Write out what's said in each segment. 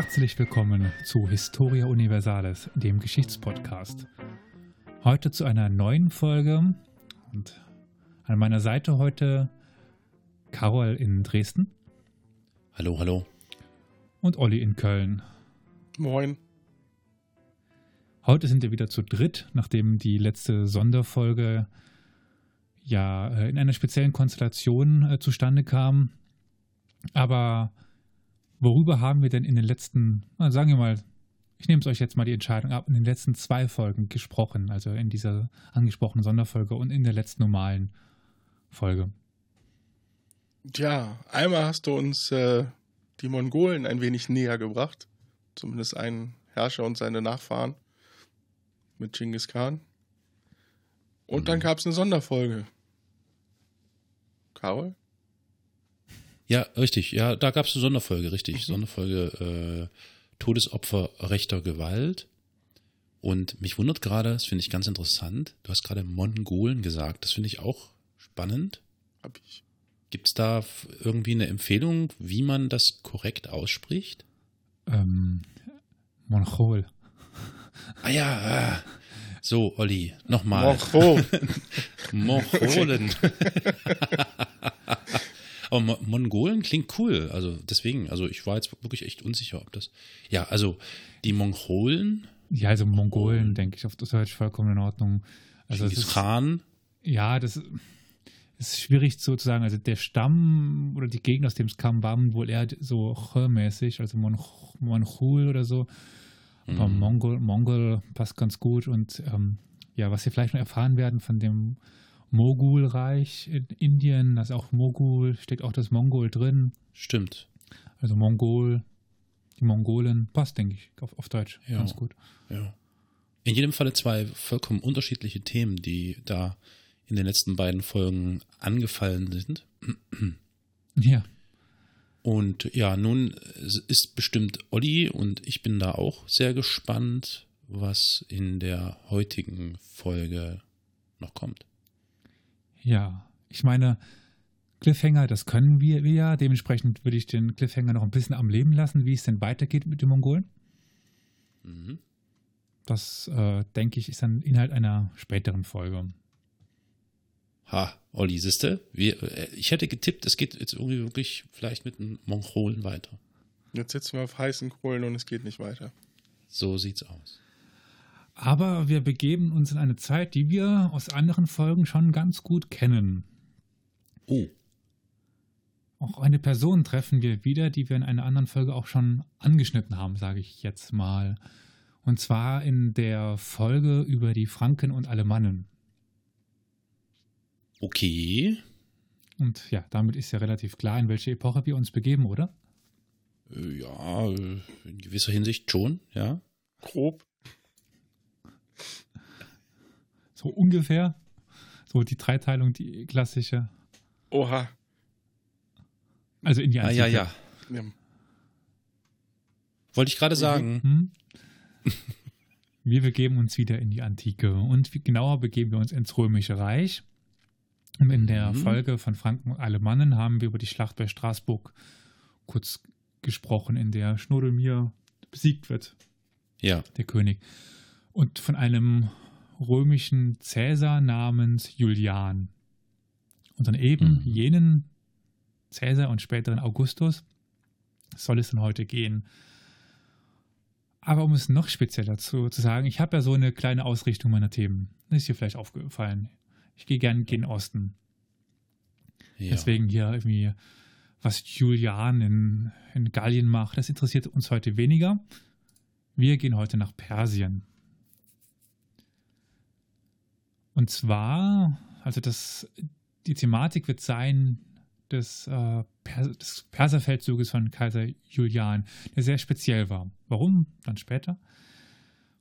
Herzlich willkommen zu Historia Universalis, dem Geschichtspodcast. Heute zu einer neuen Folge und an meiner Seite heute Carol in Dresden. Hallo, hallo. Und Olli in Köln. Moin. Heute sind wir wieder zu dritt, nachdem die letzte Sonderfolge ja äh, in einer speziellen Konstellation äh, zustande kam. Aber worüber haben wir denn in den letzten, na, sagen wir mal, ich nehme es euch jetzt mal die Entscheidung ab, in den letzten zwei Folgen gesprochen, also in dieser angesprochenen Sonderfolge und in der letzten normalen Folge? Ja, einmal hast du uns äh, die Mongolen ein wenig näher gebracht. Zumindest einen Herrscher und seine Nachfahren mit Genghis Khan. Und mhm. dann gab es eine Sonderfolge. Karol? Ja, richtig. Ja, da gab es eine Sonderfolge, richtig. Mhm. Sonderfolge äh, Todesopfer rechter Gewalt. Und mich wundert gerade, das finde ich ganz interessant, du hast gerade Mongolen gesagt. Das finde ich auch spannend. Hab ich. Gibt es da irgendwie eine Empfehlung, wie man das korrekt ausspricht? Ähm, Mongol. Ah ja, ah. so, Olli, nochmal. Mongolen. Mongolen. Aber Mo Mongolen klingt cool. Also deswegen, also ich war jetzt wirklich echt unsicher, ob das. Ja, also die Mongolen. Ja, also Mongolen, denke ich, auf Deutsch vollkommen in Ordnung. Also das ist Khan. Ja, das ist schwierig zu sagen. Also der Stamm oder die Gegend, aus dem es kam, waren wohl eher so mäßig also Monchul oder so. Mhm. Aber Mongol, Mongol passt ganz gut. Und ähm, ja, was wir vielleicht noch erfahren werden von dem Mogulreich in Indien, also auch Mogul, steckt auch das Mongol drin. Stimmt. Also Mongol, die Mongolen, passt, denke ich, auf, auf Deutsch. Ja. Ganz gut. Ja. In jedem Falle zwei vollkommen unterschiedliche Themen, die da in den letzten beiden Folgen angefallen sind. Ja. Und ja, nun ist bestimmt Olli und ich bin da auch sehr gespannt, was in der heutigen Folge noch kommt. Ja, ich meine, Cliffhanger, das können wir, wir ja. Dementsprechend würde ich den Cliffhanger noch ein bisschen am Leben lassen, wie es denn weitergeht mit den Mongolen. Mhm. Das, äh, denke ich, ist dann Inhalt einer späteren Folge. Ha, Olli, siehste, wir, äh, ich hätte getippt, es geht jetzt irgendwie wirklich vielleicht mit den Mongolen weiter. Jetzt sitzen wir auf heißen Kohlen und es geht nicht weiter. So sieht's aus. Aber wir begeben uns in eine Zeit, die wir aus anderen Folgen schon ganz gut kennen. Oh. Auch eine Person treffen wir wieder, die wir in einer anderen Folge auch schon angeschnitten haben, sage ich jetzt mal. Und zwar in der Folge über die Franken und Alemannen. Okay. Und ja, damit ist ja relativ klar, in welche Epoche wir uns begeben, oder? Äh, ja, in gewisser Hinsicht schon, ja. Grob. So ungefähr. So die Dreiteilung, die klassische. Oha. Also in die Antike. Ah, ja, ja. ja. Wollte ich gerade mhm. sagen. Hm? Wir begeben uns wieder in die Antike und genauer begeben wir uns ins Römische Reich. Und in der mhm. Folge von Franken und Alemannen haben wir über die Schlacht bei Straßburg kurz gesprochen, in der Schnurdelmir besiegt wird. Ja. Der König. Und von einem römischen Cäsar namens Julian. Und dann eben mhm. jenen Cäsar und späteren Augustus soll es dann heute gehen. Aber um es noch spezieller zu, zu sagen, ich habe ja so eine kleine Ausrichtung meiner Themen. Das ist dir vielleicht aufgefallen. Ich gehe gerne gen Osten. Ja. Deswegen hier irgendwie, was Julian in, in Gallien macht, das interessiert uns heute weniger. Wir gehen heute nach Persien. Und zwar, also das, die Thematik wird sein des, äh, Pers des Perserfeldzuges von Kaiser Julian, der sehr speziell war. Warum? Dann später.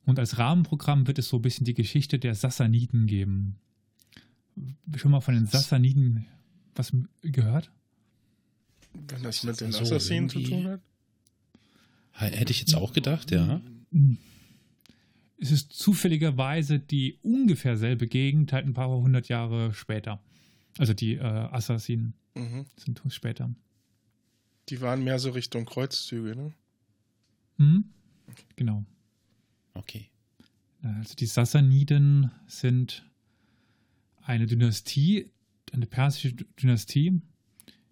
Und als Rahmenprogramm wird es so ein bisschen die Geschichte der Sassaniden geben. Schon mal von den Sassaniden was gehört? Wenn das mit den Assassinen zu tun hat? Hätte ich jetzt auch gedacht, ja. Es ist zufälligerweise die ungefähr selbe Gegend, halt ein paar hundert Jahre später. Also die äh, Assassinen mhm. sind später. Die waren mehr so Richtung Kreuzzüge, ne? Hm? Genau. Okay. Also die Sassaniden sind eine Dynastie, eine persische Dynastie,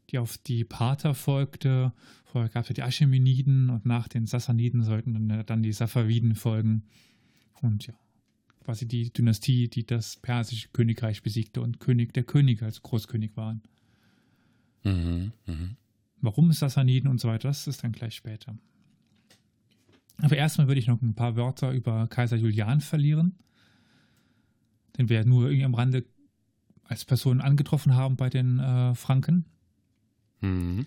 die auf die Parther folgte. Vorher gab es ja die Achaemeniden und nach den Sassaniden sollten dann die Safaviden folgen. Und ja, quasi die Dynastie, die das persische Königreich besiegte und König der Könige als Großkönig waren. Mhm, mh. Warum Sassaniden und so weiter, das ist dann gleich später. Aber erstmal würde ich noch ein paar Wörter über Kaiser Julian verlieren, den wir nur irgendwie am Rande als Person angetroffen haben bei den äh, Franken. Mhm.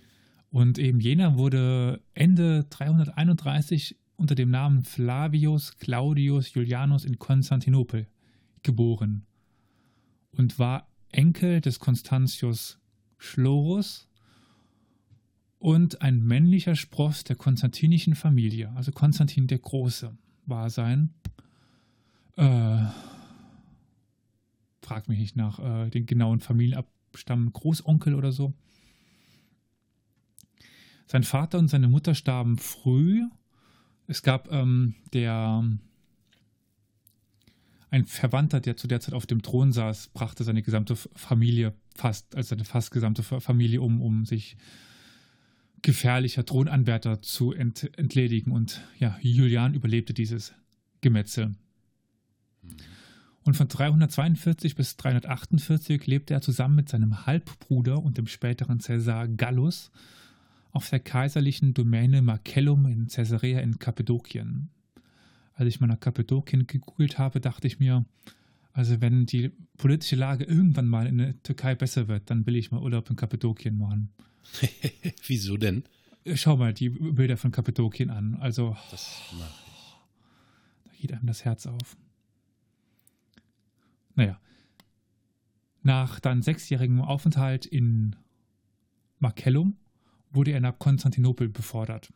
Und eben jener wurde Ende 331 unter dem Namen Flavius Claudius Julianus in Konstantinopel geboren und war Enkel des Constantius Schlorus und ein männlicher Spross der konstantinischen Familie. Also Konstantin der Große war sein, äh, frag mich nicht nach äh, den genauen Familienabstamm, Großonkel oder so. Sein Vater und seine Mutter starben früh. Es gab ähm, der ein Verwandter, der zu der Zeit auf dem Thron saß, brachte seine gesamte Familie fast, also seine fast gesamte Familie um, um sich gefährlicher Thronanwärter zu ent entledigen. Und ja, Julian überlebte dieses Gemetzel. Und von 342 bis 348 lebte er zusammen mit seinem Halbbruder und dem späteren Cäsar Gallus auf der kaiserlichen Domäne Marcellum in Caesarea in Kappadokien. Als ich mal nach Kappadokien gegoogelt habe, dachte ich mir, also wenn die politische Lage irgendwann mal in der Türkei besser wird, dann will ich mal Urlaub in Kappadokien machen. Wieso denn? Schau mal die Bilder von Kappadokien an. Also, Das mache ich. da geht einem das Herz auf. Naja. Nach dann sechsjährigem Aufenthalt in Marcellum wurde er nach Konstantinopel befördert.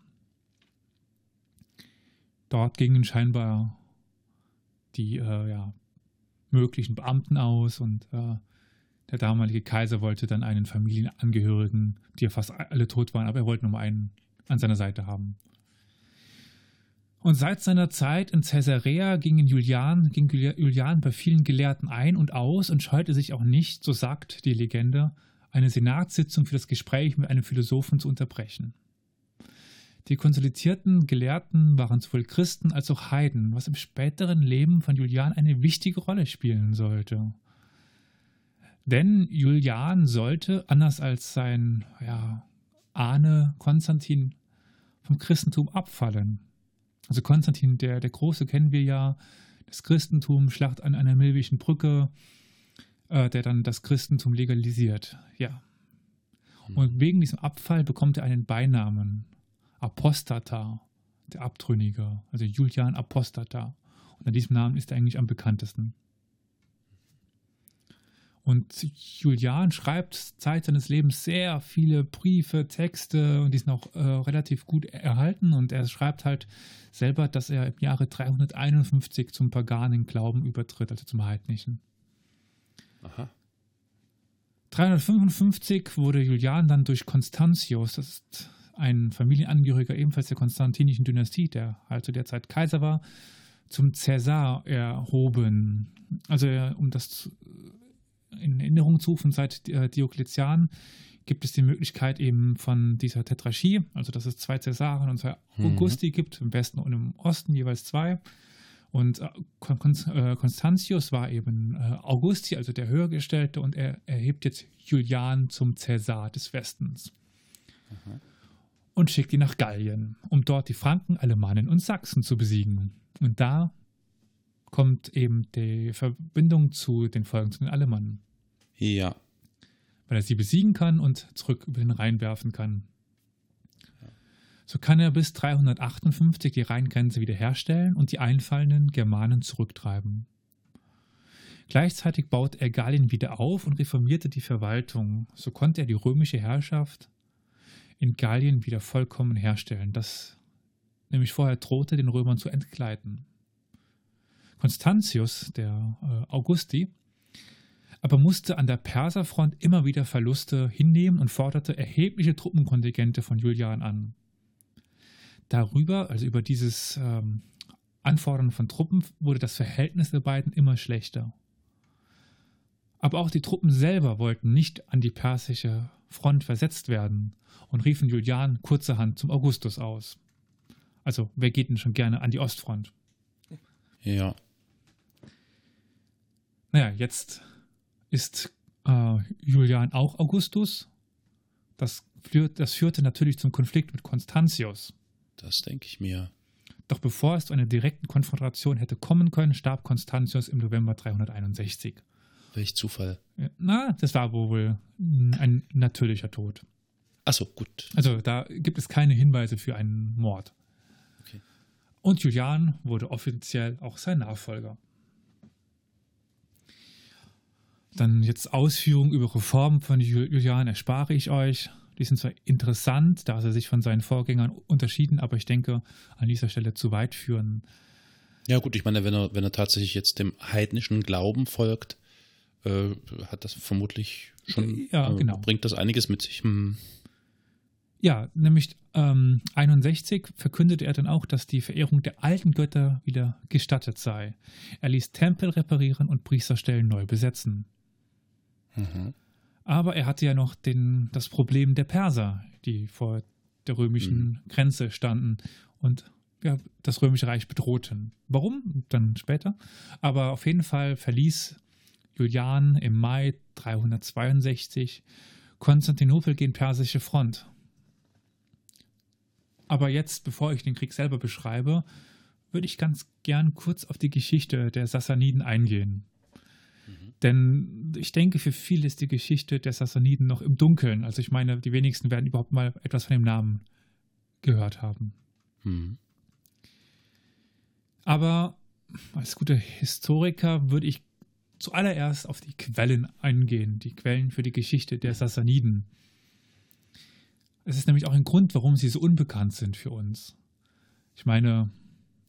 Dort gingen scheinbar die äh, ja, möglichen Beamten aus und äh, der damalige Kaiser wollte dann einen Familienangehörigen, die ja fast alle tot waren, aber er wollte nur einen an seiner Seite haben. Und seit seiner Zeit in Caesarea ging Julian, ging Julian bei vielen Gelehrten ein und aus und scheute sich auch nicht, so sagt die Legende, eine Senatssitzung für das Gespräch mit einem Philosophen zu unterbrechen. Die konsolidierten Gelehrten waren sowohl Christen als auch Heiden, was im späteren Leben von Julian eine wichtige Rolle spielen sollte. Denn Julian sollte, anders als sein ja, Ahne Konstantin, vom Christentum abfallen. Also Konstantin, der, der Große, kennen wir ja, das Christentum, Schlacht an einer milwischen Brücke, äh, der dann das Christentum legalisiert. Ja. Und wegen diesem Abfall bekommt er einen Beinamen. Apostata, der Abtrünnige, also Julian Apostata. Und an diesem Namen ist er eigentlich am bekanntesten. Und Julian schreibt Zeit seines Lebens sehr viele Briefe, Texte und die sind auch äh, relativ gut erhalten. Und er schreibt halt selber, dass er im Jahre 351 zum paganen Glauben übertritt, also zum heidnischen. Aha. 355 wurde Julian dann durch Constantius, das ist ein Familienangehöriger ebenfalls der konstantinischen Dynastie, der halt zu der Zeit Kaiser war, zum Cäsar erhoben. Also um das in Erinnerung zu rufen, seit Diokletian gibt es die Möglichkeit eben von dieser Tetrarchie, also dass es zwei Cäsaren und zwei Augusti mhm. gibt, im Westen und im Osten jeweils zwei. Und Constantius war eben Augusti, also der Höhergestellte, und er erhebt jetzt Julian zum Cäsar des Westens. Mhm. Und schickt ihn nach Gallien, um dort die Franken, Alemannen und Sachsen zu besiegen. Und da kommt eben die Verbindung zu den Folgen zu den Alemannen. Ja. Weil er sie besiegen kann und zurück über den Rhein werfen kann. So kann er bis 358 die Rheingrenze wiederherstellen und die einfallenden Germanen zurücktreiben. Gleichzeitig baut er Gallien wieder auf und reformierte die Verwaltung. So konnte er die römische Herrschaft in Gallien wieder vollkommen herstellen, das nämlich vorher drohte, den Römern zu entgleiten. Constantius, der äh, Augusti, aber musste an der Perserfront immer wieder Verluste hinnehmen und forderte erhebliche Truppenkontingente von Julian an. Darüber, also über dieses ähm, Anfordern von Truppen, wurde das Verhältnis der beiden immer schlechter. Aber auch die Truppen selber wollten nicht an die persische Front versetzt werden und riefen Julian kurzerhand zum Augustus aus. Also, wer geht denn schon gerne an die Ostfront? Ja. Naja, jetzt ist äh, Julian auch Augustus. Das, führt, das führte natürlich zum Konflikt mit Constantius. Das denke ich mir. Doch bevor es zu einer direkten Konfrontation hätte kommen können, starb Constantius im November 361. Welch Zufall. Na, das war wohl ein natürlicher Tod. Achso, gut. Also da gibt es keine Hinweise für einen Mord. Okay. Und Julian wurde offiziell auch sein Nachfolger. Dann jetzt Ausführungen über Reformen von Julian erspare ich euch. Die sind zwar interessant, da sie sich von seinen Vorgängern unterschieden, aber ich denke, an dieser Stelle zu weit führen. Ja, gut, ich meine, wenn er, wenn er tatsächlich jetzt dem heidnischen Glauben folgt, äh, hat das vermutlich schon, ja, genau. äh, bringt das einiges mit sich. Hm. Ja, nämlich ähm, 61 verkündete er dann auch, dass die Verehrung der alten Götter wieder gestattet sei. Er ließ Tempel reparieren und Priesterstellen neu besetzen. Mhm. Aber er hatte ja noch den, das Problem der Perser, die vor der römischen mhm. Grenze standen und ja, das römische Reich bedrohten. Warum? Dann später. Aber auf jeden Fall verließ Julian im Mai 362 Konstantinopel gegen persische Front. Aber jetzt, bevor ich den Krieg selber beschreibe, würde ich ganz gern kurz auf die Geschichte der Sassaniden eingehen. Denn ich denke, für viele ist die Geschichte der Sassaniden noch im Dunkeln. Also ich meine, die wenigsten werden überhaupt mal etwas von dem Namen gehört haben. Mhm. Aber als guter Historiker würde ich zuallererst auf die Quellen eingehen, die Quellen für die Geschichte der Sassaniden. Es ist nämlich auch ein Grund, warum sie so unbekannt sind für uns. Ich meine,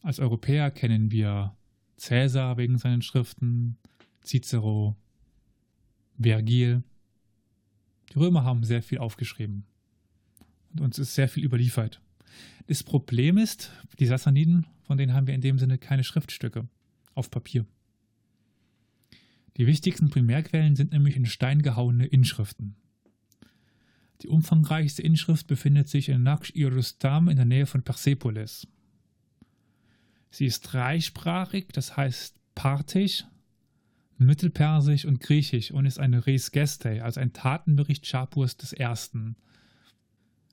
als Europäer kennen wir Cäsar wegen seinen Schriften, Cicero, Vergil. Die Römer haben sehr viel aufgeschrieben und uns ist sehr viel überliefert. Das Problem ist, die Sassaniden, von denen haben wir in dem Sinne keine Schriftstücke auf Papier. Die wichtigsten Primärquellen sind nämlich in Stein gehauene Inschriften. Die umfangreichste Inschrift befindet sich in Naksh-i-Rustam in der Nähe von Persepolis. Sie ist dreisprachig, das heißt Parthisch, Mittelpersisch und Griechisch und ist eine Res Gestae, also ein Tatenbericht Schapurs I.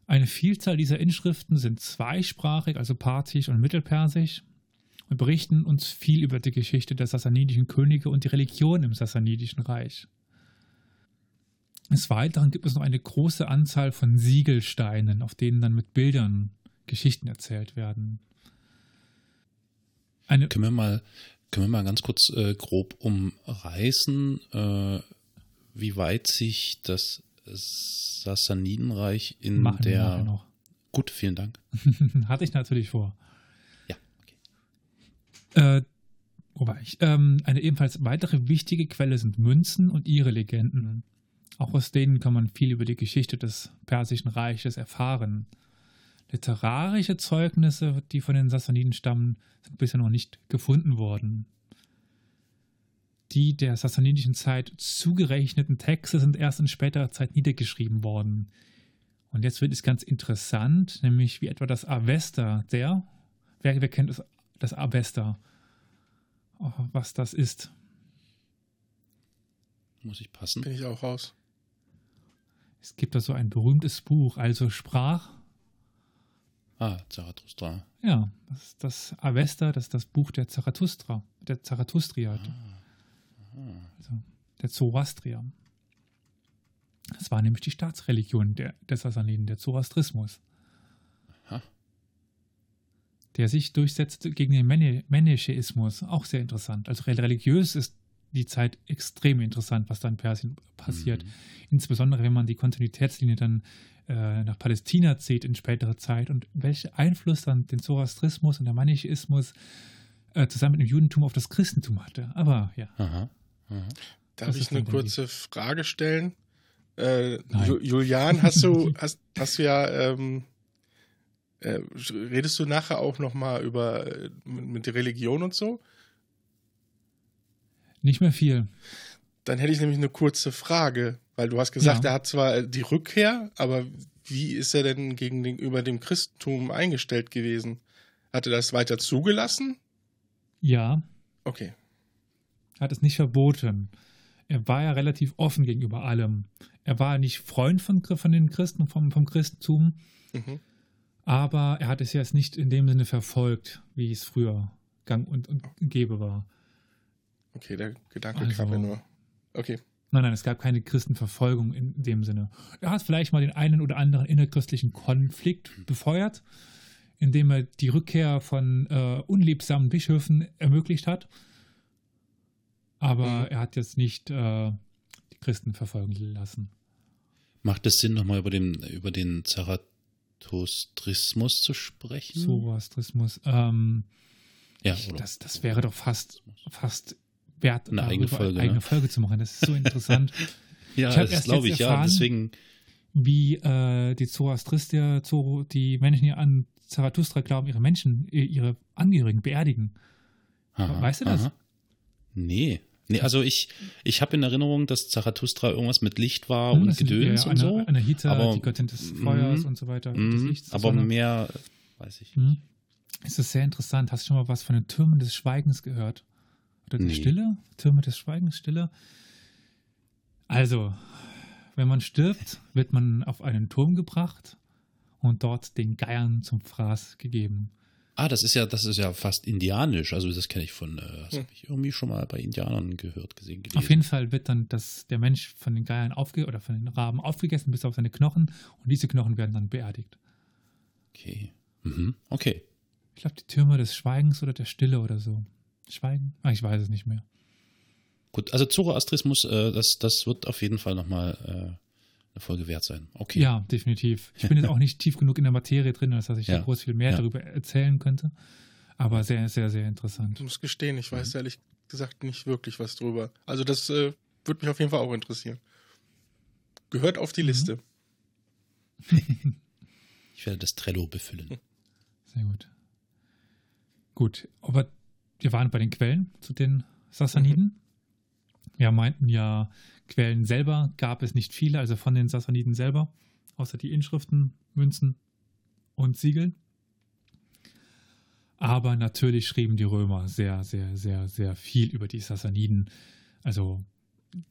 Eine Vielzahl dieser Inschriften sind zweisprachig, also Parthisch und Mittelpersisch, und berichten uns viel über die Geschichte der sassanidischen Könige und die Religion im sassanidischen Reich. Des Weiteren gibt es noch eine große Anzahl von Siegelsteinen, auf denen dann mit Bildern Geschichten erzählt werden. Eine können, wir mal, können wir mal ganz kurz äh, grob umreißen, äh, wie weit sich das Sassanidenreich in Machen der. noch. Gut, vielen Dank. Hatte ich natürlich vor. Ja, okay. Äh, wobei ich, ähm, eine ebenfalls weitere wichtige Quelle sind Münzen und ihre Legenden. Auch aus denen kann man viel über die Geschichte des Persischen Reiches erfahren. Literarische Zeugnisse, die von den Sassaniden stammen, sind bisher noch nicht gefunden worden. Die der sassanidischen Zeit zugerechneten Texte sind erst in späterer Zeit niedergeschrieben worden. Und jetzt wird es ganz interessant, nämlich wie etwa das Avesta, der, wer, wer kennt das, das Avesta, oh, was das ist? Muss ich passen? Bin ich auch raus. Es gibt da so ein berühmtes Buch, also Sprach. Ah, Zarathustra. Ja, das ist das Avesta, das ist das Buch der Zarathustra, der Zarathustria. Ah. Also der Zoroastrier. Das war nämlich die Staatsreligion der, der Sassaniden, der Zoroastrismus. Aha. Der sich durchsetzte gegen den Manichäismus. Auch sehr interessant. Also religiös ist die Zeit extrem interessant, was da in Persien passiert. Mhm. Insbesondere, wenn man die Kontinuitätslinie dann äh, nach Palästina zieht in späterer Zeit und welchen Einfluss dann den Zoroastrismus und der Manichäismus äh, zusammen mit dem Judentum auf das Christentum hatte. Aber ja. Aha. Aha. Darf ich eine kurze Frage stellen? Äh, Julian, hast du, hast, hast du ja ähm, Äh, redest du nachher auch nochmal über äh, mit der Religion und so? Nicht mehr viel. Dann hätte ich nämlich eine kurze Frage, weil du hast gesagt, Ja. er hat zwar die Rückkehr, aber wie ist er denn gegenüber dem Christentum eingestellt gewesen? Hat er das weiter zugelassen? Ja, Okay. hat es nicht verboten. Er war ja relativ offen gegenüber allem. Er war nicht Freund von, von den Christen, vom, vom Christentum, Mhm. aber er hat es jetzt nicht in dem Sinne verfolgt, wie es früher gang und, und gäbe war. Okay, der Gedanke Also- kam mir nur. Okay. Nein, nein, es gab keine Christenverfolgung in dem Sinne. Er hat vielleicht mal den einen oder anderen innerchristlichen Konflikt befeuert, indem er die Rückkehr von äh, unliebsamen Bischöfen ermöglicht hat. Aber Mhm. er hat jetzt nicht äh, die Christen verfolgen lassen. Macht es Sinn, nochmal über den, über den Zarathustrismus zu sprechen? Zoroastrismus. Ähm, Ja, ich, oder? das, das wäre doch fast, fast wert, Eine eigene Folge, eigene ne? Folge zu machen. Das ist so interessant. ja, ich das glaube ich, ja. erfahren- Deswegen, wie äh, die Zoroastrister, Zoro, die Menschen, die an Zarathustra glauben, ihre Menschen, i- ihre Angehörigen beerdigen. Aha, Weißt du das? aha. Nee. Nee, also ich, ich habe in Erinnerung, dass Zarathustra irgendwas mit Licht war Hm, und sind, Gedöns ja, und so. Anahita, aber- die Göttin des Mhm. Feuers und so weiter. Lichts, der aber Sonne. mehr weiß ich. Mhm. Es ist sehr interessant. Hast du schon mal was von den Türmen des Schweigens gehört? Oder der Nee. Stille? Türme des Schweigens, Stille? Also, wenn man stirbt, wird man auf einen Turm gebracht und dort den Geiern zum Fraß gegeben. Ah, das ist ja, das ist ja fast indianisch. Also das kenne ich von, äh, das Hm. habe ich irgendwie schon mal bei Indianern gehört, gesehen, gelesen. Auf jeden Fall wird dann das, der Mensch von den Geiern aufge oder von den Raben aufgegessen bis auf seine Knochen und diese Knochen werden dann beerdigt. Okay. Mhm. Okay. Ich glaube, die Türme des Schweigens oder der Stille oder so. Schweigen? Ah, ich weiß es nicht mehr. Gut, also Zoroastrismus, äh, das, das wird auf jeden Fall nochmal äh, eine Folge wert sein. Okay. Ja, definitiv. Ich bin jetzt auch nicht tief genug in der Materie drin, als dass ich Ja. da groß viel mehr Ja. darüber erzählen könnte. Aber sehr, sehr, sehr interessant. Ich muss gestehen, ich Mhm. weiß ehrlich gesagt nicht wirklich was drüber. Also das äh, würde mich auf jeden Fall auch interessieren. Gehört auf Mhm. die Liste. Ich werde das Trello befüllen. Sehr gut. Gut, aber wir waren bei den Quellen zu den Sassaniden. Wir meinten ja, Quellen selber gab es nicht viele, also von den Sassaniden selber, außer die Inschriften, Münzen und Siegel. Aber natürlich schrieben die Römer sehr, sehr, sehr, sehr viel über die Sassaniden. Also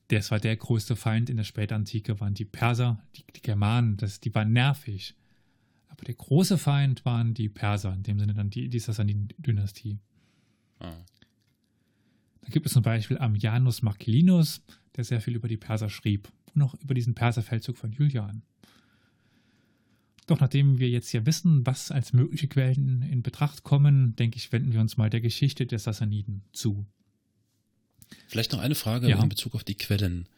das war der größte Feind in der Spätantike, waren die Perser, die, die Germanen, das, die waren nervig. Aber der große Feind waren die Perser, in dem Sinne dann die, die Sassaniden-Dynastie. Da gibt es zum Beispiel Ammianus Marcellinus, der sehr viel über die Perser schrieb und auch über diesen Perserfeldzug von Julian. Doch nachdem wir jetzt ja wissen, was als mögliche Quellen in Betracht kommen, denke ich, wenden wir uns mal der Geschichte der Sassaniden zu. Vielleicht noch eine Frage Ja. in Bezug auf die Quellen.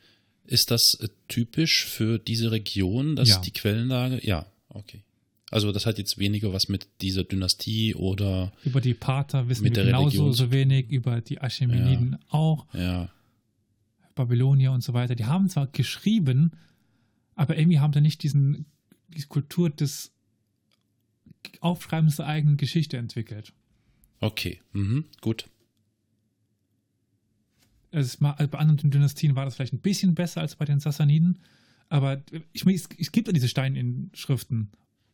Ist das äh, typisch für diese Region, dass Ja. die Quellenlage? Ja, okay. Also das hat jetzt weniger was mit dieser Dynastie oder Über die Parther wissen Mit wir der genauso so wenig, über die Achaemeniden auch, ja, Babylonier und so weiter. Die haben zwar geschrieben, aber irgendwie haben sie nicht diesen, diese Kultur des Aufschreibens der eigenen Geschichte entwickelt. okay, mhm. gut. Mal, bei anderen Dynastien war das vielleicht ein bisschen besser als bei den Sassaniden, aber ich meine, es, es gibt ja diese Steininschriften,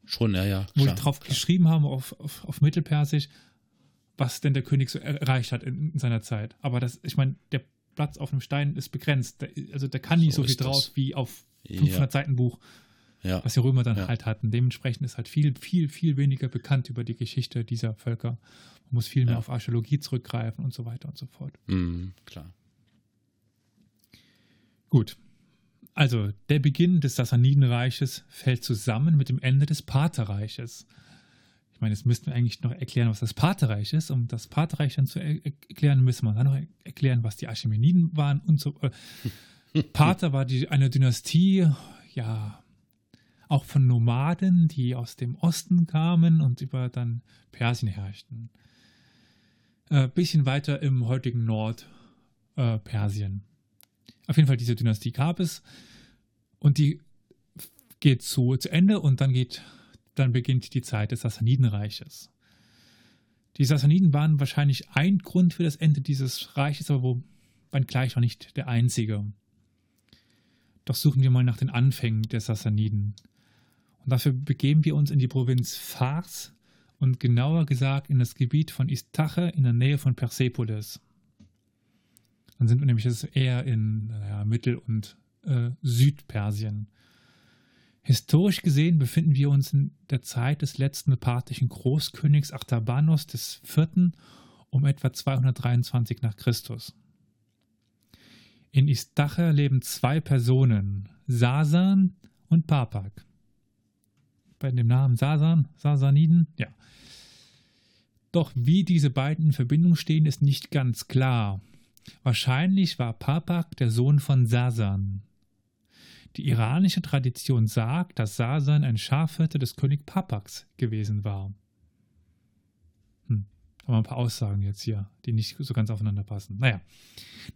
Schon, ja, ja. wo klar, die drauf klar. geschrieben haben auf, auf, auf Mittelpersisch, was denn der König so erreicht hat in, in seiner Zeit. Aber das, ich meine, der Platz auf einem Stein ist begrenzt. Da, also da kann nicht So so, viel ist das. drauf wie auf Ja. 500 Seiten Buch, Ja, was die Römer dann Ja. halt hatten. Dementsprechend ist halt viel, viel, viel weniger bekannt über die Geschichte dieser Völker. Man muss viel mehr Ja. auf Archäologie zurückgreifen und so weiter und so fort. mhm, klar. Gut. Also, der Beginn des Sassanidenreiches fällt zusammen mit dem Ende des Partherreiches. Ich meine, jetzt müssten wir eigentlich noch erklären, was das Partherreich ist. Um das Partherreich dann zu er erklären, müssen wir dann noch er erklären, was die Achaemeniden waren und so. Äh, Parther war die, eine Dynastie, ja, auch von Nomaden, die aus dem Osten kamen und über dann Persien herrschten. Äh, bisschen weiter im heutigen Nordpersien. Äh, Persien. Auf jeden Fall diese Dynastie gab es und die geht zu, zu Ende und dann geht dann beginnt die Zeit des Sassanidenreiches. Die Sassaniden waren wahrscheinlich ein Grund für das Ende dieses Reiches, aber gleich noch nicht der einzige. Doch suchen wir mal nach den Anfängen der Sassaniden. Und dafür begeben wir uns in die Provinz Fars und genauer gesagt in das Gebiet von Istache in der Nähe von Persepolis. Dann sind wir nämlich eher in naja, Mittel- und äh, Südpersien. Historisch gesehen befinden wir uns in der Zeit des letzten parthischen Großkönigs Artabanos IV. um etwa 223 nach Christus. In Istache leben zwei Personen, Sasan und Papak. Bei dem Namen Sasan, Sasaniden, ja. Doch wie diese beiden in Verbindung stehen, ist nicht ganz klar. Wahrscheinlich war Papak der Sohn von Sasan. Die iranische Tradition sagt, dass Sasan ein Schafhirte des König Papaks gewesen war. Hm, haben wir ein paar Aussagen jetzt hier, die nicht so ganz aufeinander passen. Naja,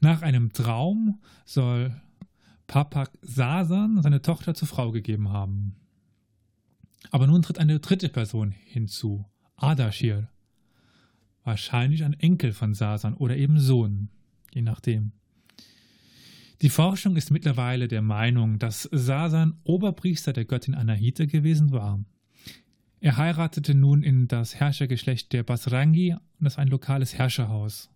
nach einem Traum soll Papak Sasan seine Tochter zur Frau gegeben haben. Aber nun tritt eine dritte Person hinzu, Ardashir. Wahrscheinlich ein Enkel von Sasan oder eben Sohn, je nachdem. Die Forschung ist mittlerweile der Meinung, dass Sasan Oberpriester der Göttin Anahita gewesen war. Er heiratete nun in das Herrschergeschlecht der Basrangi und das ist ein lokales Herrscherhaus.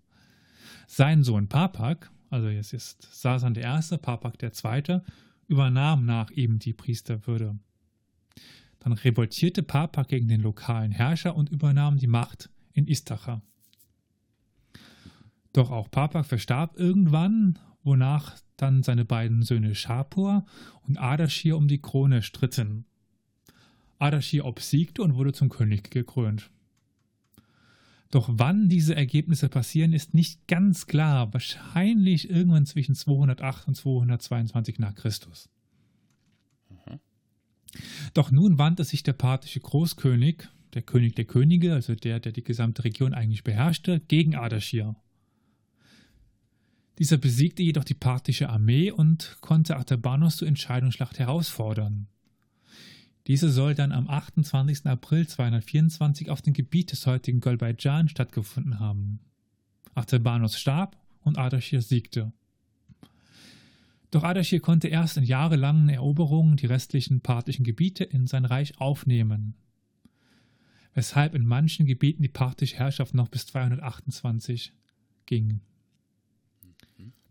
Sein Sohn Papak, also jetzt ist Sasan der Erste, Papak der Zweite, übernahm nach ihm die Priesterwürde. Dann revoltierte Papak gegen den lokalen Herrscher und übernahm die Macht in Istacha. Doch auch Papak verstarb irgendwann, wonach dann seine beiden Söhne Schapur und Ardashir um die Krone stritten. Ardashir obsiegte und wurde zum König gekrönt. Doch wann diese Ergebnisse passieren, ist nicht ganz klar. Wahrscheinlich irgendwann zwischen 208 und 222 nach Christus. Mhm. Doch nun wandte sich der parthische Großkönig, der König der Könige, also der, der die gesamte Region eigentlich beherrschte, gegen Ardashir. Dieser besiegte jedoch die parthische Armee und konnte Artabanos zur Entscheidungsschlacht herausfordern. Diese soll dann am 28. April 224 auf dem Gebiet des heutigen Golbaijan stattgefunden haben. Artabanos starb und Ardashir siegte. Doch Ardashir konnte erst in jahrelangen Eroberungen die restlichen parthischen Gebiete in sein Reich aufnehmen, weshalb in manchen Gebieten die parthische Herrschaft noch bis 228 ging.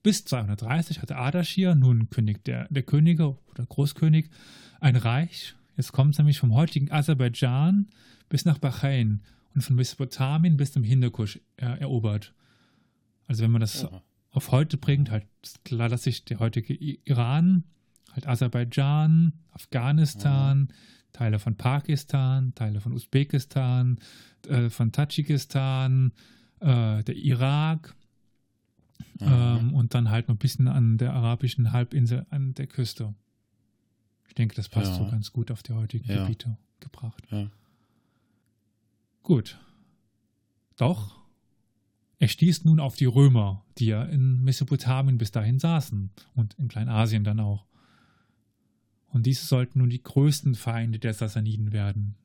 Bis 230 hatte Ardashir, nun König der, der Könige oder Großkönig, ein Reich, jetzt kommt es nämlich vom heutigen Aserbaidschan bis nach Bahrain und von Mesopotamien bis zum Hindukusch er, erobert. Also wenn man das Aha. auf heute bringt, halt klar, dass sich der heutige Iran, halt Aserbaidschan, Afghanistan, Aha. Teile von Pakistan, Teile von Usbekistan, äh, von Tadschikistan, äh, der Irak, Mhm. Ähm, und dann halt noch ein bisschen an der arabischen Halbinsel, an der Küste. Ich denke, das passt ja. so ganz gut auf die heutigen ja. Gebiete gebracht. Ja. Gut. Doch, er stieß nun auf die Römer, die ja in Mesopotamien bis dahin saßen und in Kleinasien dann auch. Und diese sollten nun die größten Feinde der Sassaniden werden.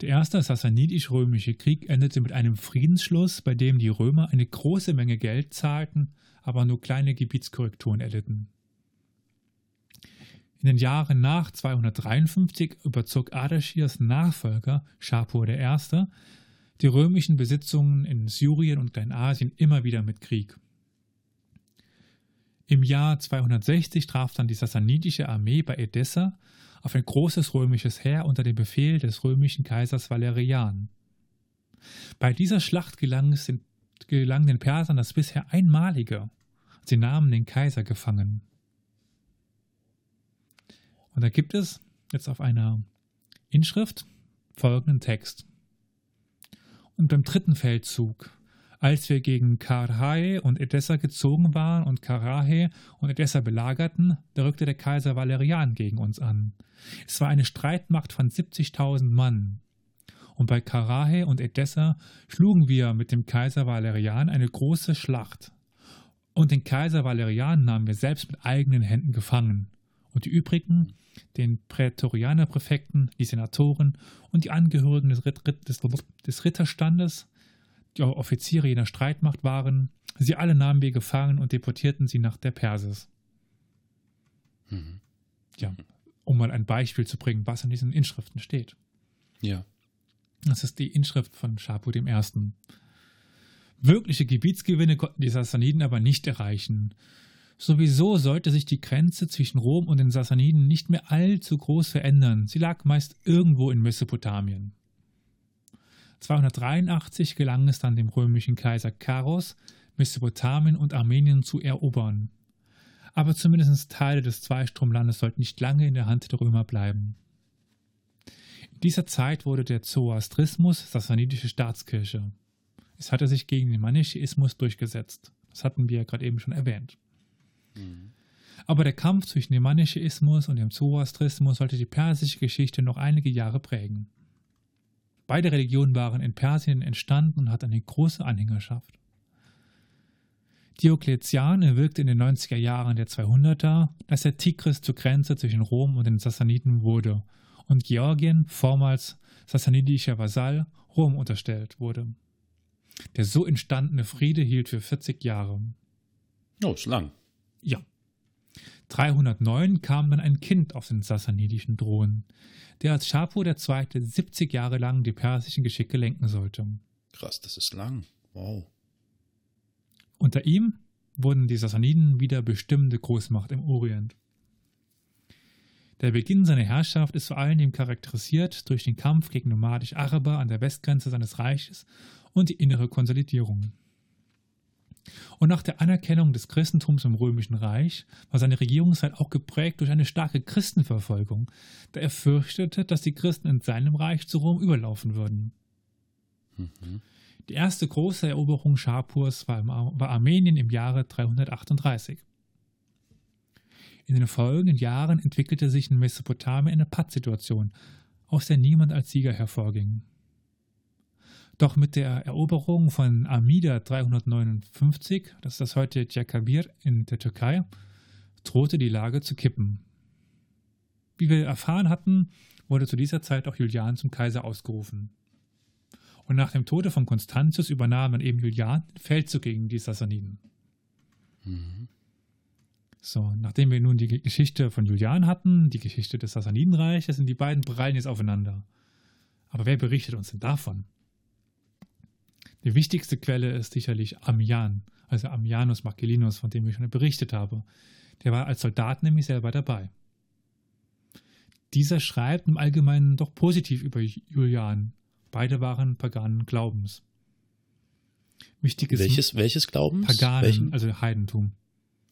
Der erste Sassanidisch-römische Krieg endete mit einem Friedensschluss, bei dem die Römer eine große Menge Geld zahlten, aber nur kleine Gebietskorrekturen erlitten. In den Jahren nach 253 überzog Ardaschirs Nachfolger Schapur I. die römischen Besitzungen in Syrien und Kleinasien immer wieder mit Krieg. Im Jahr 260 traf dann die sassanidische Armee bei Edessa auf ein großes römisches Heer unter dem Befehl des römischen Kaisers Valerian. Bei dieser Schlacht gelang, es den, gelang den Persern das bisher einmalige. Sie nahmen den Kaiser gefangen. Und da gibt es jetzt auf einer Inschrift folgenden Text. Und beim dritten Feldzug als wir gegen Karhae und Edessa gezogen waren und Karhae und Edessa belagerten, da rückte der Kaiser Valerian gegen uns an. Es war eine Streitmacht von 70.000 Mann. Und bei Karhae und Edessa schlugen wir mit dem Kaiser Valerian eine große Schlacht. Und den Kaiser Valerian nahmen wir selbst mit eigenen Händen gefangen. und die übrigen, den Prätorianerpräfekten, die Senatoren und die Angehörigen des, Ritt, des, des Ritterstandes, die Offiziere jener Streitmacht waren, sie alle nahmen wir gefangen und deportierten sie nach der Persis. Mhm. Ja, um mal ein Beispiel zu bringen, was in diesen Inschriften steht. Ja. Das ist die Inschrift von Schapu I. Wirkliche Gebietsgewinne konnten die Sassaniden aber nicht erreichen. Sowieso sollte sich die Grenze zwischen Rom und den Sassaniden nicht mehr allzu groß verändern. Sie lag meist irgendwo in Mesopotamien. 283 gelang es dann dem römischen Kaiser Charos, Mesopotamien und Armenien zu erobern. Aber zumindest Teile des Zweistromlandes sollten nicht lange in der Hand der Römer bleiben. In dieser Zeit wurde der Zoroastrismus sassanidische Staatskirche. Es hatte sich gegen den Manichäismus durchgesetzt. Das hatten wir ja gerade eben schon erwähnt. Mhm. Aber der Kampf zwischen dem Manichäismus und dem Zoroastrismus sollte die persische Geschichte noch einige Jahre prägen. Beide Religionen waren in Persien entstanden und hatten eine große Anhängerschaft. Diokletian erwirkte in den 90er Jahren der 200er, dass der Tigris zur Grenze zwischen Rom und den Sassaniden wurde und Georgien, vormals sassanidischer Vasall, Rom unterstellt wurde. Der so entstandene Friede hielt für 40 Jahre. Oh, ist lang. Ja. 309 kam dann ein Kind auf den sassanidischen Thron, der als Schapo II. 70 Jahre lang die persischen Geschicke lenken sollte. Krass, das ist lang. Wow. Unter ihm wurden die Sassaniden wieder bestimmende Großmacht im Orient. Der Beginn seiner Herrschaft ist vor allem charakterisiert durch den Kampf gegen nomadisch Araber an der Westgrenze seines Reiches und die innere Konsolidierung. Und nach der Anerkennung des Christentums im Römischen Reich war seine Regierungszeit auch geprägt durch eine starke Christenverfolgung, da er fürchtete, dass die Christen in seinem Reich zu Rom überlaufen würden. Mhm. Die erste große Eroberung Schapurs war, war Armenien im Jahre 338. In den folgenden Jahren entwickelte sich in Mesopotamien eine Pattsituation, aus der niemand als Sieger hervorging. Doch mit der Eroberung von Amida 359, das ist das heute Diyarbakir in der Türkei, drohte die Lage zu kippen. Wie wir erfahren hatten, wurde zu dieser Zeit auch Julian zum Kaiser ausgerufen. Und nach dem Tode von Konstantius übernahm dann eben Julian den Feldzug gegen die Sassaniden. Mhm. So, nachdem wir nun die Geschichte von Julian hatten, die Geschichte des Sassanidenreiches, sind die beiden prallen jetzt aufeinander. Aber wer berichtet uns denn davon? Die wichtigste Quelle ist sicherlich Ammian, also Ammianus Marcellinus, von dem ich schon berichtet habe. Der war als Soldat nämlich selber dabei. Dieser schreibt im Allgemeinen doch positiv über Julian. Beide waren paganen Glaubens. Wichtig ist welches, welches Glaubens? Paganen, Welchen? also Heidentum.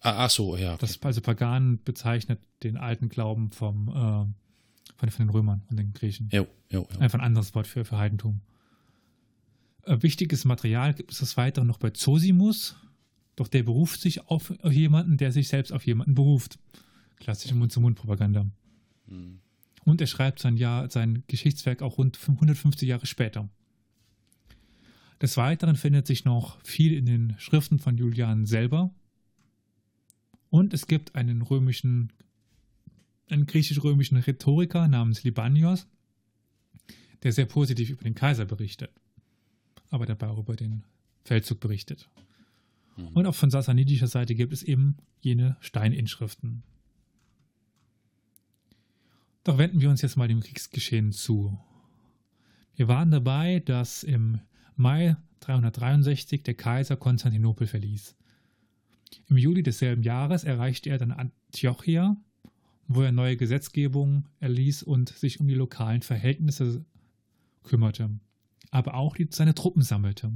Ah, ach so, ja. Okay. Das, also Pagan bezeichnet den alten Glauben vom, äh, von, von, den Römern und den Griechen. Jo, jo, jo. Einfach ein anderes Wort für, für Heidentum. Äh, wichtiges Material gibt es des Weiteren noch bei Zosimus, doch der beruft sich auf jemanden, der sich selbst auf jemanden beruft. Klassische Mund-zu-Mund-Propaganda. Mhm. Und er schreibt sein, Jahr, sein Geschichtswerk auch rund 150 Jahre später. Des Weiteren findet sich noch viel in den Schriften von Julian selber. Und es gibt einen römischen, einen griechisch-römischen Rhetoriker namens Libanios, der sehr positiv über den Kaiser berichtet aber dabei auch über den Feldzug berichtet. Mhm. Und auch von sassanidischer Seite gibt es eben jene Steininschriften. Doch wenden wir uns jetzt mal dem Kriegsgeschehen zu. Wir waren dabei, dass im Mai 363 der Kaiser Konstantinopel verließ. Im Juli desselben Jahres erreichte er dann Antiochia, wo er neue Gesetzgebungen erließ und sich um die lokalen Verhältnisse kümmerte aber auch die, seine Truppen sammelte.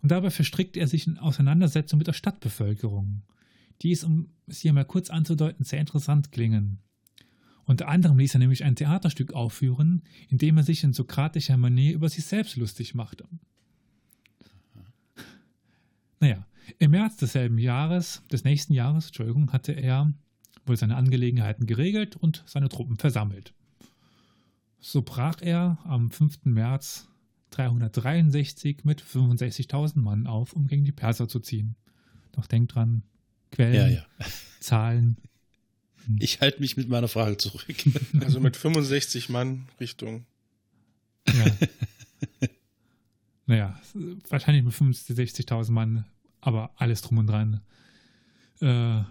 Und dabei verstrickte er sich in Auseinandersetzungen mit der Stadtbevölkerung, die es, um es hier mal kurz anzudeuten, sehr interessant klingen. Unter anderem ließ er nämlich ein Theaterstück aufführen, in dem er sich in sokratischer Manier über sich selbst lustig machte. Naja, im März desselben Jahres, des nächsten Jahres, Entschuldigung, hatte er wohl seine Angelegenheiten geregelt und seine Truppen versammelt. So brach er am 5. März 363 mit 65.000 Mann auf, um gegen die Perser zu ziehen. Doch denkt dran, Quellen, ja, ja. Zahlen. Ich halte mich mit meiner Frage zurück. Also mit 65 Mann Richtung. Ja. naja, wahrscheinlich mit 50.000, 60.000 Mann, aber alles drum und dran. Äh,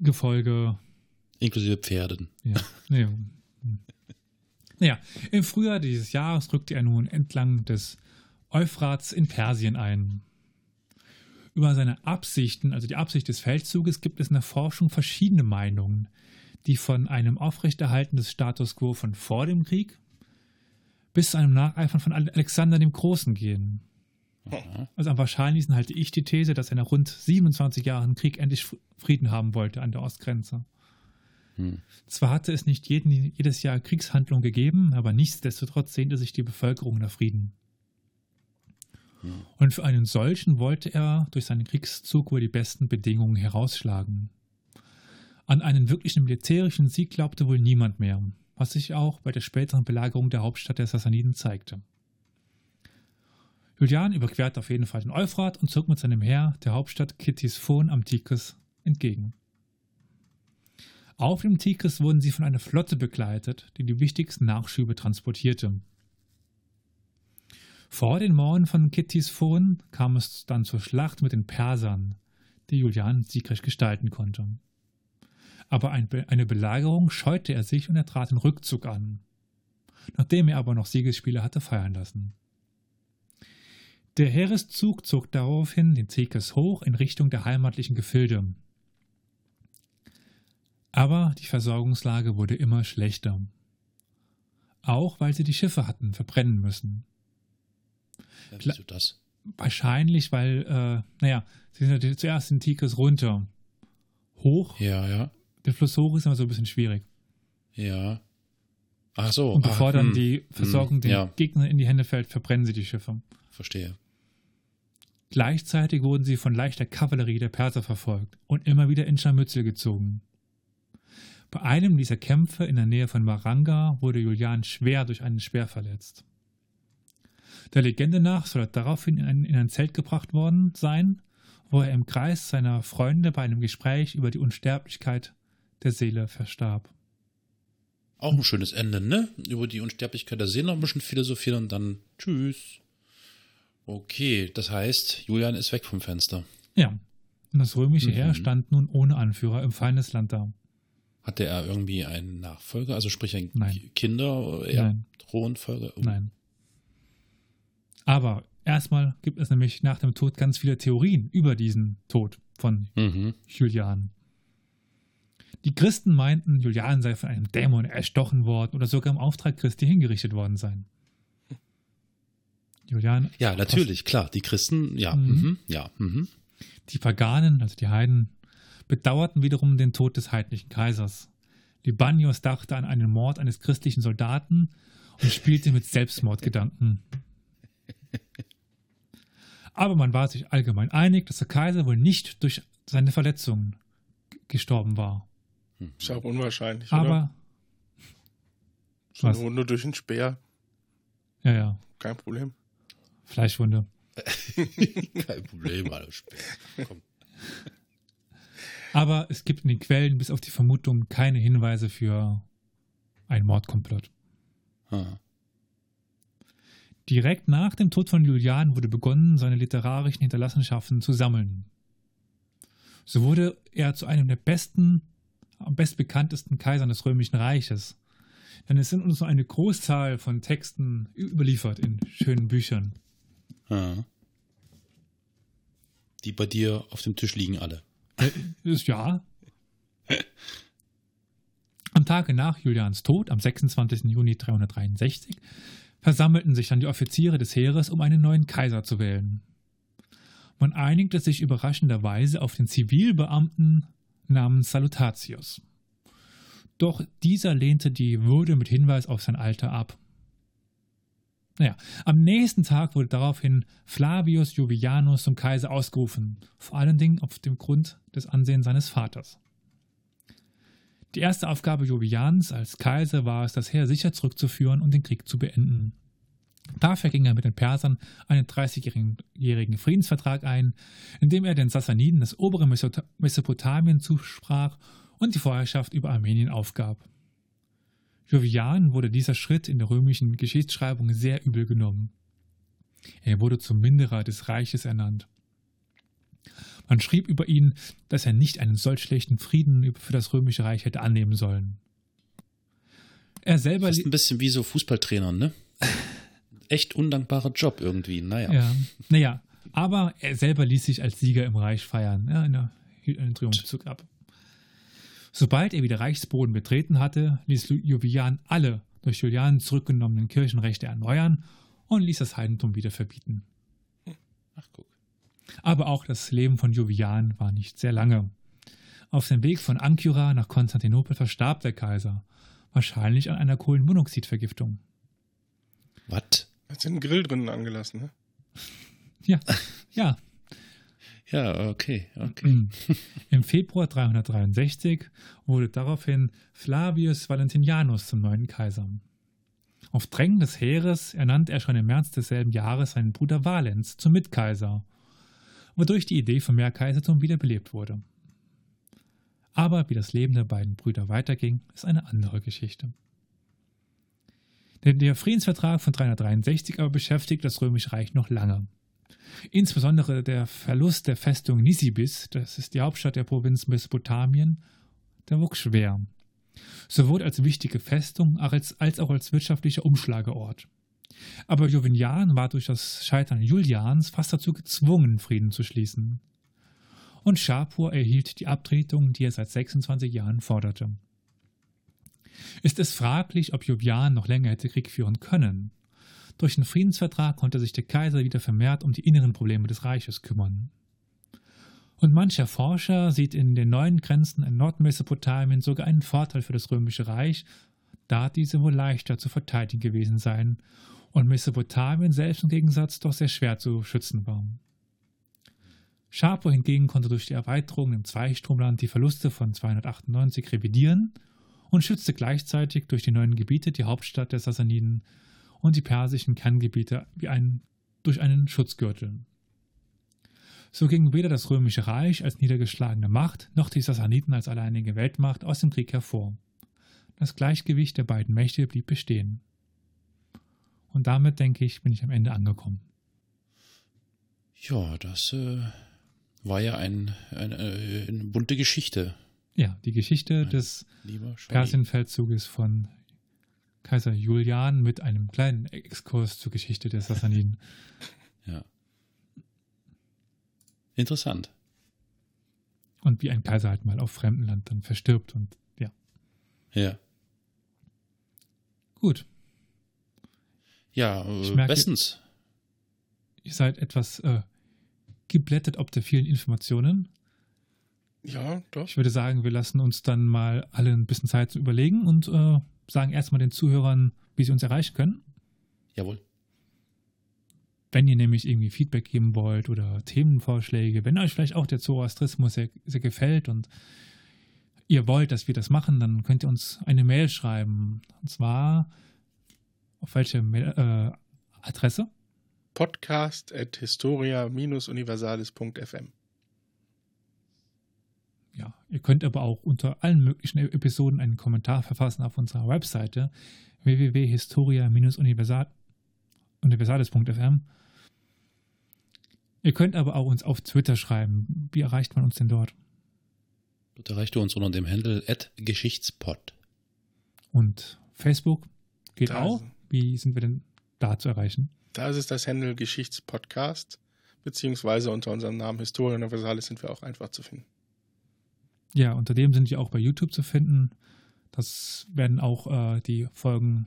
Gefolge. Inklusive Pferden. Ja. Nee. Naja, im Frühjahr dieses Jahres rückte er nun entlang des Euphrats in Persien ein. Über seine Absichten, also die Absicht des Feldzuges, gibt es in der Forschung verschiedene Meinungen, die von einem Aufrechterhalten des Status quo von vor dem Krieg bis zu einem Nacheifern von Alexander dem Großen gehen. Also am wahrscheinlichsten halte ich die These, dass er nach rund 27 Jahren Krieg endlich Frieden haben wollte an der Ostgrenze. Hm. Zwar hatte es nicht jeden, jedes Jahr Kriegshandlungen gegeben, aber nichtsdestotrotz sehnte sich die Bevölkerung nach Frieden. Hm. Und für einen solchen wollte er durch seinen Kriegszug wohl die besten Bedingungen herausschlagen. An einen wirklichen militärischen Sieg glaubte wohl niemand mehr, was sich auch bei der späteren Belagerung der Hauptstadt der Sassaniden zeigte. Julian überquerte auf jeden Fall den Euphrat und zog mit seinem Heer der Hauptstadt Kitisphon am Tigris entgegen. Auf dem Tigris wurden sie von einer Flotte begleitet, die die wichtigsten Nachschübe transportierte. Vor den Mauern von Kitisphon kam es dann zur Schlacht mit den Persern, die Julian siegreich gestalten konnte aber ein eine Belagerung scheute er sich und er trat den Rückzug an, nachdem er aber noch Siegesspiele hatte feiern lassen. Der Heereszug zog daraufhin den Zekes hoch in Richtung der heimatlichen Gefilde. Aber die Versorgungslage wurde immer schlechter. Auch weil sie die Schiffe hatten verbrennen müssen. Ja, wieso das? Wahrscheinlich, weil, äh, naja, sie sind zuerst in Tigris runter. Hoch. Ja, ja. Der Fluss hoch ist immer so ein bisschen schwierig. Ja. Ach so. Und bevor ach, dann hm, die Versorgung hm, den ja. Gegnern in die Hände fällt, verbrennen sie die Schiffe. Verstehe. Gleichzeitig wurden sie von leichter Kavallerie der Perser verfolgt und immer wieder in Scharmützel gezogen. Bei einem dieser Kämpfe in der Nähe von Maranga wurde Julian schwer durch einen Speer verletzt. Der Legende nach soll er daraufhin in ein, in ein Zelt gebracht worden sein, wo er im Kreis seiner Freunde bei einem Gespräch über die Unsterblichkeit der Seele verstarb. Auch ein schönes Ende, ne? Über die Unsterblichkeit der Seele noch ein bisschen philosophieren und dann tschüss. Okay, das heißt, Julian ist weg vom Fenster. Ja. Und das römische Mhm. Heer stand nun ohne Anführer im Feindesland da. Hatte er irgendwie einen Nachfolger, also sprich ein Nein. Kinder, Nein. ja, Thronfolger? Oh. Nein. Aber erstmal gibt es nämlich nach dem Tod ganz viele Theorien über diesen Tod von Mhm. Julian. Die Christen meinten, Julian sei von einem Dämon erstochen worden oder sogar im Auftrag Christi hingerichtet worden sein. Julian, Ja, natürlich, klar. Die Christen, ja, Mhm. mhm. ja, mhm. die Paganen, also die Heiden, bedauerten wiederum den Tod des heidnischen Kaisers. Libanius dachte an einen Mord eines christlichen Soldaten und spielte mit Selbstmordgedanken. Aber man war sich allgemein einig, dass der Kaiser wohl nicht durch seine Verletzungen gestorben war. Ist auch unwahrscheinlich, oder? Aber, So eine? Wunde durch einen Speer, ja, ja, kein Problem. Fleischwunde. Kein Problem, alles spät. Komm. Aber es gibt in den Quellen bis auf die Vermutung keine Hinweise für einen Mordkomplott. Ah. Direkt nach dem Tod von Julian wurde begonnen, seine literarischen Hinterlassenschaften zu sammeln. So wurde er zu einem der besten, am bestbekanntesten Kaisern des Römischen Reiches. Denn es sind uns nur eine Großzahl von Texten überliefert in schönen Büchern. Ah. Die bei dir auf dem Tisch liegen alle. Äh, Ist ja. Am Tage nach Julians Tod, am 26. Juni 363, versammelten sich dann die Offiziere des Heeres, um einen neuen Kaiser zu wählen. Man einigte sich überraschenderweise auf den Zivilbeamten namens Salutatius. Doch dieser lehnte die Würde mit Hinweis auf sein Alter ab. Naja, am nächsten Tag wurde daraufhin Flavius Jovianus zum Kaiser ausgerufen, vor allen Dingen auf dem Grund des Ansehens seines Vaters. Die erste Aufgabe Jovians als Kaiser war es, das Heer sicher zurückzuführen und den Krieg zu beenden. Dafür ging er mit den Persern einen 30-jährigen Friedensvertrag ein, in dem er den Sassaniden das obere Mesopotamien zusprach und die Vorherrschaft über Armenien aufgab. Jovian wurde dieser Schritt in der römischen Geschichtsschreibung sehr übel genommen. Er wurde zum Minderer des Reiches ernannt. Man schrieb über ihn, dass er nicht einen solch schlechten Frieden für das römische Reich hätte annehmen sollen. Er selber. Das ist ein bisschen wie so Fußballtrainer, ne? Echt undankbarer Job irgendwie, naja. Ja, naja, aber er selber ließ sich als Sieger im Reich feiern, ja, in einem Triumphzug ab. Sobald er wieder Reichsboden betreten hatte, ließ Julian alle durch Julian zurückgenommenen Kirchenrechte erneuern und ließ das Heidentum wieder verbieten. Ach, guck. Aber auch das Leben von Jovian war nicht sehr lange. Auf dem Weg von Ankyra nach Konstantinopel verstarb der Kaiser, wahrscheinlich an einer Kohlenmonoxidvergiftung. Was? Hat sie einen Grill drinnen angelassen, ne? Ja, ja. Ja, okay, okay. Im Februar 363 wurde daraufhin Flavius Valentinianus zum neuen Kaiser. Auf Drängen des Heeres ernannte er schon im März desselben Jahres seinen Bruder Valens zum Mitkaiser, wodurch die Idee vom Mehrkaisertum wiederbelebt wurde. Aber wie das Leben der beiden Brüder weiterging, ist eine andere Geschichte. Der Friedensvertrag von 363 aber beschäftigt das Römische Reich noch lange. Insbesondere der Verlust der Festung Nisibis, das ist die Hauptstadt der Provinz Mesopotamien, der wuchs schwer. Sowohl als wichtige Festung als, auch als wirtschaftlicher Umschlageort. Aber Juvenian war durch das Scheitern Julians fast dazu gezwungen, Frieden zu schließen. Und Schapur erhielt die Abtretung, die er seit 26 Jahren forderte. Ist es fraglich, ob Julian noch länger hätte Krieg führen können. Durch den Friedensvertrag konnte sich der Kaiser wieder vermehrt um die inneren Probleme des Reiches kümmern. Und mancher Forscher sieht in den neuen Grenzen in Nordmesopotamien sogar einen Vorteil für das Römische Reich, da diese wohl leichter zu verteidigen gewesen seien und Mesopotamien selbst im Gegensatz doch sehr schwer zu schützen war. Schapo hingegen konnte durch die Erweiterung im Zweistromland die Verluste von 298 revidieren und schützte gleichzeitig durch die neuen Gebiete die Hauptstadt der Sassaniden und die persischen Kerngebiete wie ein, durch einen Schutzgürtel. So ging weder das Römische Reich als niedergeschlagene Macht noch die Sassaniden als alleinige Weltmacht aus dem Krieg hervor. Das Gleichgewicht der beiden Mächte blieb bestehen. Und damit, denke ich, bin ich am Ende angekommen. Ja, das äh, war ja ein, ein, äh, eine bunte Geschichte. Ja, die Geschichte mein des Persienfeldzuges von Kaiser Julian mit einem kleinen Exkurs zur Geschichte der Sassaniden. Ja. Interessant. Und wie ein Kaiser halt mal auf fremdem Land dann verstirbt und ja. Ja. Gut. Ja, äh, merke, bestens. Ihr seid etwas äh, geblättet ob der vielen Informationen. Ja, doch. Ich würde sagen, wir lassen uns dann mal alle ein bisschen Zeit zu überlegen und äh, sagen erstmal den Zuhörern, wie sie uns erreichen können. Jawohl. Wenn ihr nämlich irgendwie Feedback geben wollt oder Themenvorschläge, wenn euch vielleicht auch der Zoroastrismus sehr, sehr gefällt und ihr wollt, dass wir das machen, dann könnt ihr uns eine Mail schreiben. Und zwar auf welche Mail, äh, Adresse? Podcast at historia-universalis.fm ja, ihr könnt aber auch unter allen möglichen Episoden einen Kommentar verfassen auf unserer Webseite www.historia-universalis.fm. Ihr könnt aber auch uns auf Twitter schreiben. Wie erreicht man uns denn dort? Dort erreicht ihr uns unter dem Handle Geschichtspot. Und Facebook geht da auch. Wie sind wir denn da zu erreichen? Da ist es das Handle Geschichtspodcast, beziehungsweise unter unserem Namen Historia Universalis sind wir auch einfach zu finden. Ja, unter dem sind wir auch bei YouTube zu finden. Das werden auch äh, die Folgen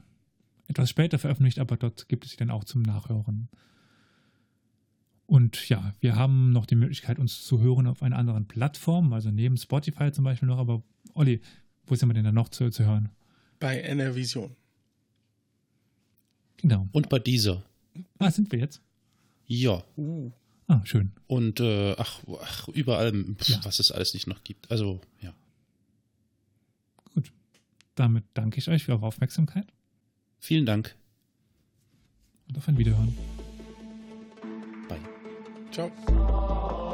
etwas später veröffentlicht, aber dort gibt es sie dann auch zum Nachhören. Und ja, wir haben noch die Möglichkeit, uns zu hören auf einer anderen Plattform, also neben Spotify zum Beispiel noch. Aber Olli, wo sind wir denn da noch zu, zu hören? Bei NRVision. Genau. Und bei dieser. Ah, sind wir jetzt? Ja. Uh. Ah, schön. Und äh, ach, ach, überall, pf, ja. was es alles nicht noch gibt. Also, ja. Gut. Damit danke ich euch für eure Aufmerksamkeit. Vielen Dank. Und auf ein Wiederhören. Bye. Ciao.